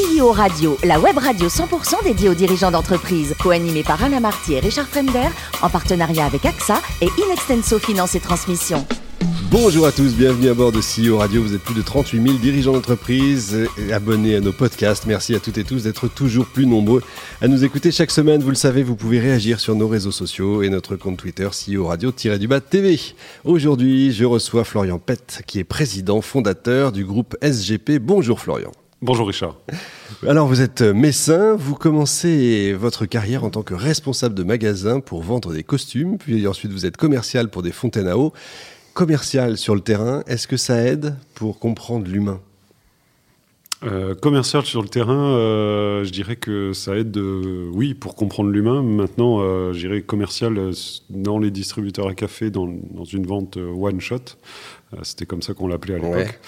CEO Radio, la web radio 100% dédiée aux dirigeants d'entreprise, co-animée par Alain Marty et Richard Fremder, en partenariat avec AXA et Inextenso Finance et Transmission. Bonjour à tous, bienvenue à bord de CEO Radio. Vous êtes plus de 38 000 dirigeants d'entreprise abonnés à nos podcasts. Merci à toutes et tous d'être toujours plus nombreux à nous écouter chaque semaine. Vous le savez, vous pouvez réagir sur nos réseaux sociaux et notre compte Twitter CEO Radio-du-Bas TV. Aujourd'hui, je reçois Florian Pett, qui est président fondateur du groupe SGP. Bonjour Florian. Bonjour Richard. Alors vous êtes messin, vous commencez votre carrière en tant que responsable de magasin pour vendre des costumes, puis ensuite vous êtes commercial pour des fontaines à eau commercial sur le terrain, est-ce que ça aide pour comprendre l'humain? Euh, commercial sur le terrain, euh, je dirais que ça aide, oui, pour comprendre l'humain. Maintenant, euh, je dirais commercial dans les distributeurs à café, dans, une vente one shot. C'était comme ça qu'on l'appelait à l'époque.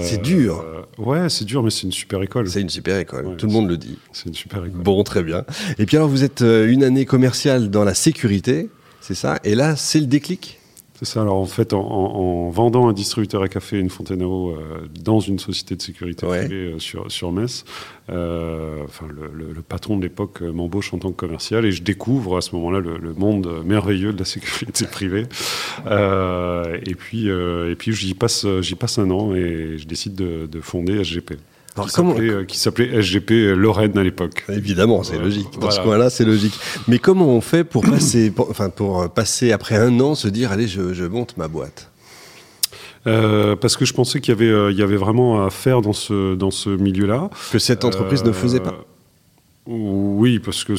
c'est dur. ouais, c'est dur, mais c'est une super école. C'est une super école. Tout le monde le dit. C'est une super école. Bon, très bien. Et puis alors, vous êtes une année commerciale dans la sécurité, c'est ça? Et là, c'est le déclic? C'est ça. Alors en fait, en, vendant un distributeur à café et une fontaine à eau euh, dans une société de sécurité privée euh, sur, sur Metz, euh, enfin, le, patron de l'époque m'embauche en tant que commercial et je découvre à ce moment-là le, monde merveilleux de la sécurité privée. et puis, et puis j'y passe, j'y passe un an et je décide de, de fonder SGP. Euh, qui s'appelait SGP Lorraine à l'époque. Évidemment, c'est logique. Dans ce coin-là, c'est logique. Mais comment on fait pour passer, enfin, pour passer après un an, se dire, allez, je, monte ma boîte? Euh, parce que je pensais qu'il y avait, euh, il y avait vraiment à faire dans ce, dans ce milieu-là. Que cette entreprise ne faisait pas. Oui, parce que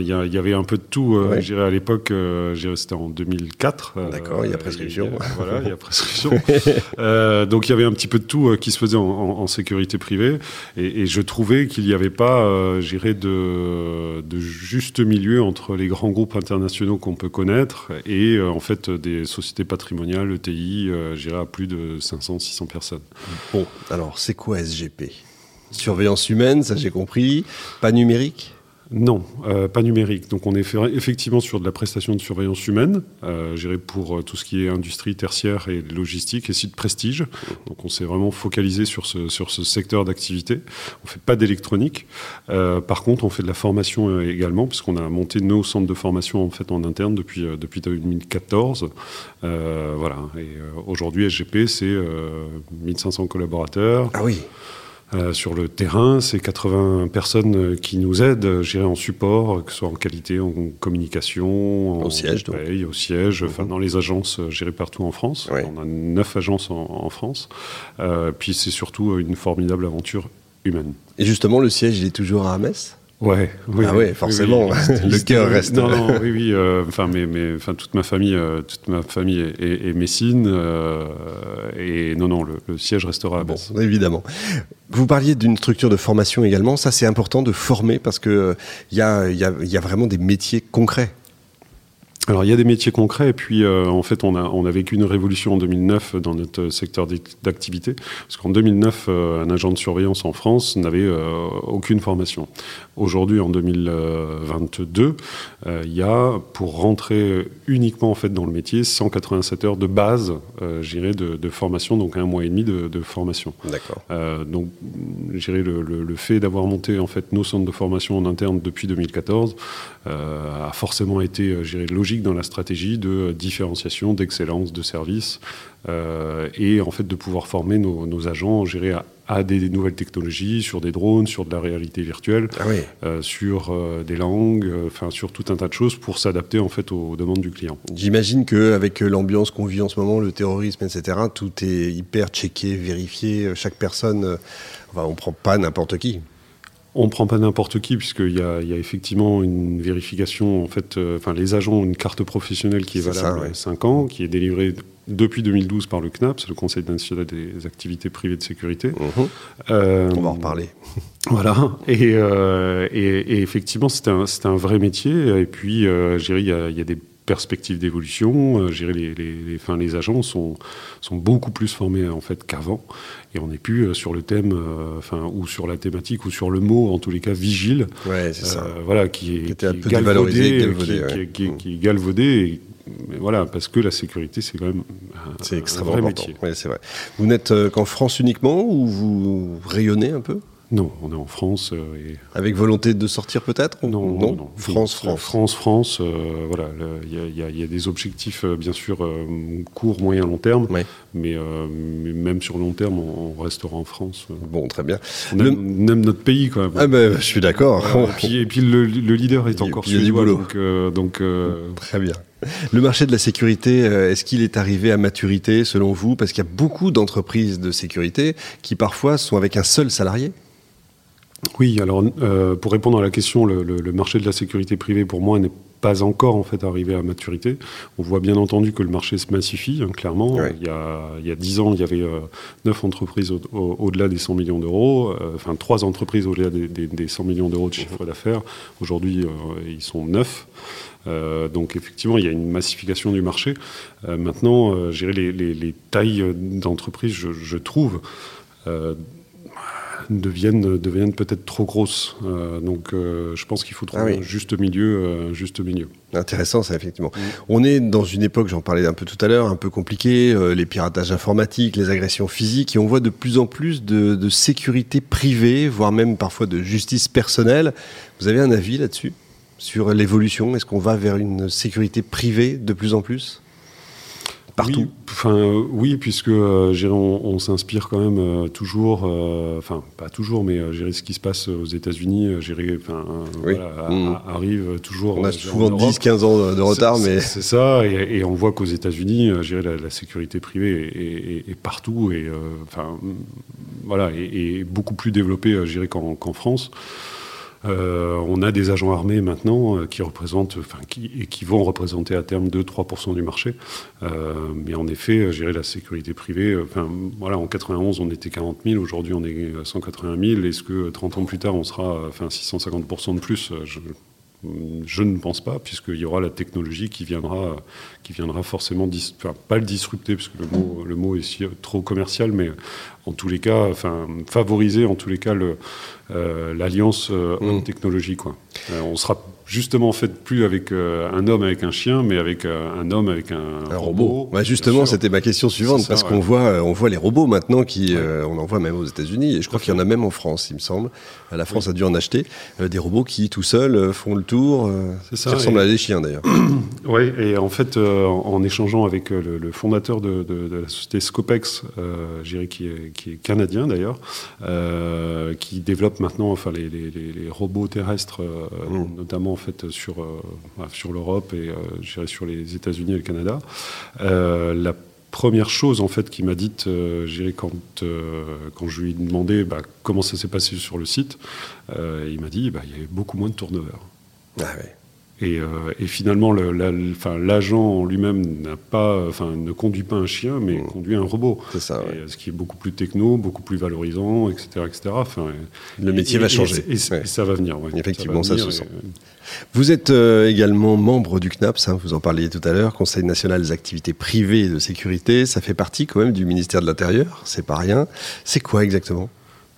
il y, avait un peu de tout. Euh, dirais à l'époque, euh, c'était en 2004. Euh, D'accord, il y a prescription. voilà, il y a prescription. donc il y avait un petit peu de tout qui se faisait en, sécurité privée, et, je trouvais qu'il n'y avait pas, j'irais, de, de juste milieu entre les grands groupes internationaux qu'on peut connaître et en fait des sociétés patrimoniales, ETI, j'irais à plus de 500-600 personnes. Bon, alors c'est quoi SGP Surveillance humaine, ça j'ai compris. Pas numérique non, euh, pas numérique. Donc on est effectivement sur de la prestation de surveillance humaine, euh, pour euh, tout ce qui est industrie tertiaire et logistique et site prestige. Donc on s'est vraiment focalisé sur ce, sur ce secteur d'activité. On fait pas d'électronique. Par contre, on fait de la formation également, puisqu'on a monté nos centres de formation en fait en interne depuis, depuis 2014. voilà. Et aujourd'hui, SGP, c'est 1500 collaborateurs. Ah oui. Euh, sur le terrain, c'est 80 personnes euh, qui nous aident, gérer en support, que ce soit en qualité, en communication, au siège, au siège, enfin mhm. dans les agences euh, gérées partout en France. On a neuf agences en, France. puis c'est surtout une formidable aventure humaine. Et justement, le siège, il est toujours à Metz? Ouais, oui, ah ouais, forcément, le cœur reste. Non, non, oui, oui. Euh, enfin, toute ma famille, euh, toute ma famille est, messine, euh, et non, non, le, siège restera à Bon, évidemment. Vous parliez d'une structure de formation également. Ça, c'est important de former parce que il y a, y, a, y a vraiment des métiers concrets. Alors il y a des métiers concrets et puis euh, en fait on a, on a vécu une révolution en 2009 dans notre secteur d'activité parce qu'en 2009 euh, un agent de surveillance en France n'avait euh, aucune formation. Aujourd'hui en 2022 il y a pour rentrer uniquement en fait dans le métier 187 heures de base j'irais de, de, formation donc un mois et demi de, de formation. D'accord. donc j'irais le, le, le, fait d'avoir monté en fait nos centres de formation en interne depuis 2014 a forcément été j'irais logique dans la stratégie de différenciation, d'excellence de service euh, et en fait de pouvoir former nos, agents gérer à, des, nouvelles technologies, sur des drones, sur de la réalité virtuelle, ah euh, sur euh, des langues, enfin sur tout un tas de choses pour s'adapter en fait aux demandes du client. J'imagine qu'avec l'ambiance qu'on vit en ce moment, le terrorisme, etc., tout est hyper checké, vérifié. Chaque personne, enfin, on prend pas n'importe qui. On ne prend pas n'importe qui, puisqu'il y, y a, effectivement une vérification. En fait, euh, enfin, les agents ont une carte professionnelle qui est, valable 5 ans, qui est délivrée depuis 2012 par le CNAPS, le Conseil national des activités privées de sécurité. Mhm. Euh, On va en reparler. Voilà. Et, euh, et, effectivement, c'est un, un, vrai métier. Et puis, je dirais, il y a des perspectives d'évolution. Euh, les, les, les agents sont, sont beaucoup plus formés en fait qu'avant, et on n'est plus euh, sur le thème, euh, enfin, ou sur la thématique, ou sur le mot, en tous les cas, vigile. Ouais, c'est ça. Voilà, qui est, qui, est galvaudé, galvaudé, qui, qui, est galvaudé. voilà, parce que la sécurité, c'est quand même c'est extrêmement vrai important. métier. c'est vrai. Vous n'êtes qu'en France uniquement ou vous rayonnez un peu? Non, on est en France. et... Avec volonté de sortir peut-être non, non, non, France, France. France, France. voilà, il y, y, a des objectifs, bien sûr, court, moyen, long terme. Ouais. Mais, même sur long terme, on, restera en France. Bon, très bien. On, aime, notre pays quand même. Ah ben, je suis d'accord. et puis, et puis le, leader est encore suédois. Donc, donc Très bien. Le marché de la sécurité, euh, est-ce qu'il est arrivé à maturité selon vous? Parce qu'il y a beaucoup d'entreprises de sécurité qui parfois sont avec un seul salarié. Oui, alors euh, pour répondre à la question, le, marché de la sécurité privée pour moi n'est pas encore en fait arrivé à maturité. On voit bien entendu que le marché se massifie, hein, clairement. Il, y a, il y 10 ans, il y avait euh, 9 entreprises au-delà des 100 millions d'euros, enfin 3 entreprises au-delà des, 100 millions d'euros de chiffre d'affaires. Aujourd'hui, ils sont 9. Euh, donc effectivement, il y a une massification du marché. Euh, maintenant, euh, les, les, tailles d'entreprise, je, trouve, deviennent, deviennent peut-être trop grosses. donc je pense qu'il faut trouver ah un juste milieu. juste milieu. Intéressant ça, effectivement. Mm. On est dans une époque, j'en parlais un peu tout à l'heure, un peu compliquée, les piratages informatiques, les agressions physiques, et on voit de plus en plus de, de sécurité privée, voire même parfois de justice personnelle. Vous avez un avis là-dessus? Sur l'évolution? Est-ce qu'on va vers une sécurité privée de plus en plus? Partout. Oui, enfin, euh, oui puisque euh, on, s'inspire quand même euh, toujours, enfin pas toujours, mais ce qui se passe aux États-Unis, enfin, mmh. arrive toujours. On a souvent 10-15 ans de retard, mais c'est ça, et, on voit qu'aux États-Unis, la, la, sécurité privée est, partout et enfin voilà, est, beaucoup plus développée, qu'en France. Euh, on a des agents armés maintenant euh, qui représentent, enfin, qui, qui vont représenter à terme 2-3% du marché. Euh, mais en effet, gérer la sécurité privée, enfin, voilà, en 91, on était 40 000, aujourd'hui, on est 180 000. Est-ce que 30 ans plus tard, on sera enfin, 650% de plus? Ne pense pas, puisqu'il y aura la technologie qui viendra, qui viendra forcément, enfin, pas le disrupter, parce que le mot, le mot est trop commercial, mais en tous les cas, enfin, favoriser en tous les cas l'alliance mmh. technologie. Quoi. on sera justement fait plus avec euh, un homme avec un chien, mais avec euh, un homme avec un, robot. justement, c'était ma question suivante, parce qu'on voit, euh, on voit les robots maintenant, qui, on en voit même aux États-Unis, et je crois qu'il y en a même en France, il me semble. La France a dû en acheter des robots qui, tout seuls, font le tour, ça, qui ressemblent à des chiens d'ailleurs. oui, et en fait, en, échangeant avec le, fondateur de, la société Scopex, qui est, qui, est, canadien d'ailleurs, qui développe maintenant enfin, les, les robots terrestres, mmh. notamment fait sur, euh, sur l'Europe et euh, sur les États-Unis et le Canada. Euh, la première chose en fait qu'il m'a dite euh, quand, quand je lui ai demandé bah, comment ça s'est passé sur le site, il m'a dit bah, il y avait beaucoup moins de turnover. Ah. Et, euh, et, finalement, l'agent en lui-même n'a pas, enfin, ne conduit pas un chien, mais mmh. conduit un robot. C'est ça. Ce qui est beaucoup plus techno, beaucoup plus valorisant, etc., etc. Enfin, le métier va changer. Et, ça va venir. Effectivement, ça, se sent. Vous êtes euh, également membre du CNAPS, hein, vous en parliez tout à l'heure, Conseil national des activités privées et de sécurité. Ça fait partie quand même du ministère de l'Intérieur, c'est pas rien. C'est quoi exactement?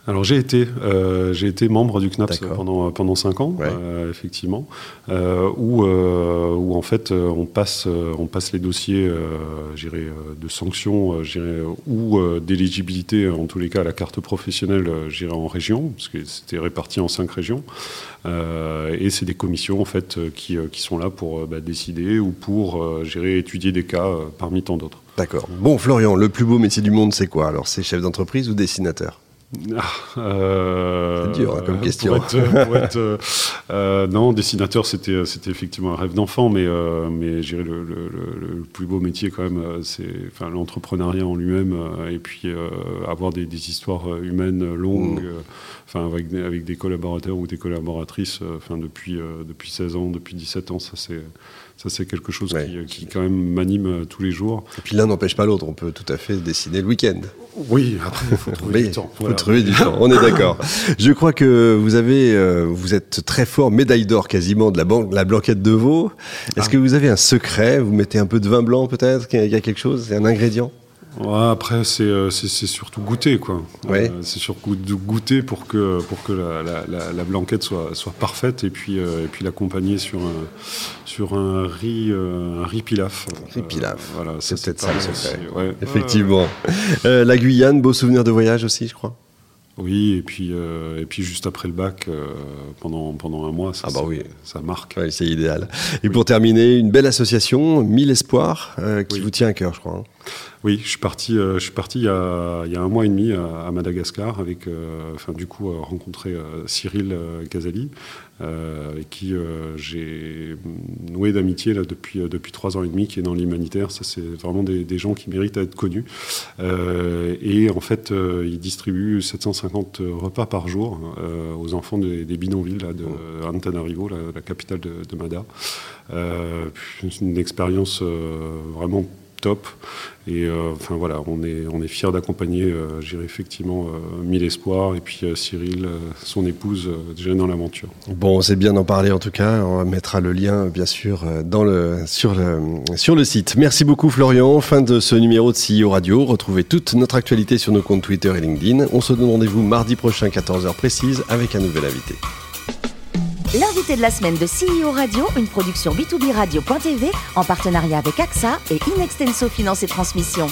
Alors j'ai été, euh, j'ai été membre du CNAPS pendant pendant cinq ans, euh, effectivement, euh, où, où en fait on passe on passe les dossiers, de sanctions, ou d'éligibilité en tous les cas à la carte professionnelle, en région, parce que c'était réparti en cinq régions, et c'est des commissions en fait qui, qui sont là pour bah, décider ou pour gérer étudier des cas parmi tant d'autres. D'accord. Bon Florian, le plus beau métier du monde c'est quoi? Alors c'est chef d'entreprise ou dessinateur? Euh, c'est dur hein, comme question. Euh, euh, non, dessinateur, c'était c'était effectivement un rêve d'enfant, mais mais le, le, le, plus beau métier quand même, c'est enfin l'entrepreneuriat en lui-même, et puis avoir des, des, histoires humaines longues, mmh. enfin avec avec des collaborateurs ou des collaboratrices, enfin depuis depuis 16 ans, depuis 17 ans, ça c'est ça, c'est quelque chose qui, quand même m'anime euh, tous les jours. Et puis l'un n'empêche pas l'autre. On peut tout à fait dessiner le week-end. Oui, après, il faut trouver du temps. Il faut trouver du temps. On est d'accord. Je crois que vous avez, euh, vous êtes très fort, médaille d'or quasiment de la, banque, la blanquette de veau. Est-ce ah. que vous avez un secret? Vous mettez un peu de vin blanc peut-être? Il y a quelque chose? C'est un ingrédient? Après, euh, c'est surtout goûter, quoi. Euh, c'est surtout goûter pour que, pour que la, la, blanquette soit, soit parfaite et puis, euh, et puis l'accompagner sur un, sur un riz, un riz pilaf. Riz pilaf. voilà, c'est peut-être ça le secret. Effectivement. la Guyane, beau souvenir de voyage aussi, je crois. Oui, et puis, et puis juste après le bac, pendant, pendant un mois, ça, ah bah oui. ça marque. c'est idéal. Et pour terminer, une belle association, Mille Espoirs, qui vous tient à cœur, je crois. Hein. Oui, je suis parti, je suis parti il, y a, un mois et demi à, Madagascar, avec, enfin, du coup, rencontrer Cyril Gazali, avec qui j'ai noué d'amitié là, depuis, depuis trois ans et demi, qui est dans l'humanitaire. Ça, c'est vraiment des, gens qui méritent d'être connus. et en fait, il distribue 750 repas par jour aux enfants des, bidonvilles de Antananarivo, la, la, capitale de, de Mada. une expérience vraiment top. Et euh, enfin voilà, on est, on est fiers d'accompagner, euh, j'irai effectivement, euh, Mille Espoirs et puis Cyril, son épouse, déjà dans l'aventure. Bon, c'est bien d'en parler en tout cas. On mettra le lien, bien sûr, dans le, sur, le, sur le site. Merci beaucoup, Florian. Fin de ce numéro de CEO Radio. Retrouvez toute notre actualité sur nos comptes Twitter et LinkedIn. On se donne rendez-vous mardi prochain, 14h précise, avec un nouvel invité. L'invité de la semaine de CEO Radio, une production B2B Radio.tv en partenariat avec AXA et Inextenso Finance et Transmission.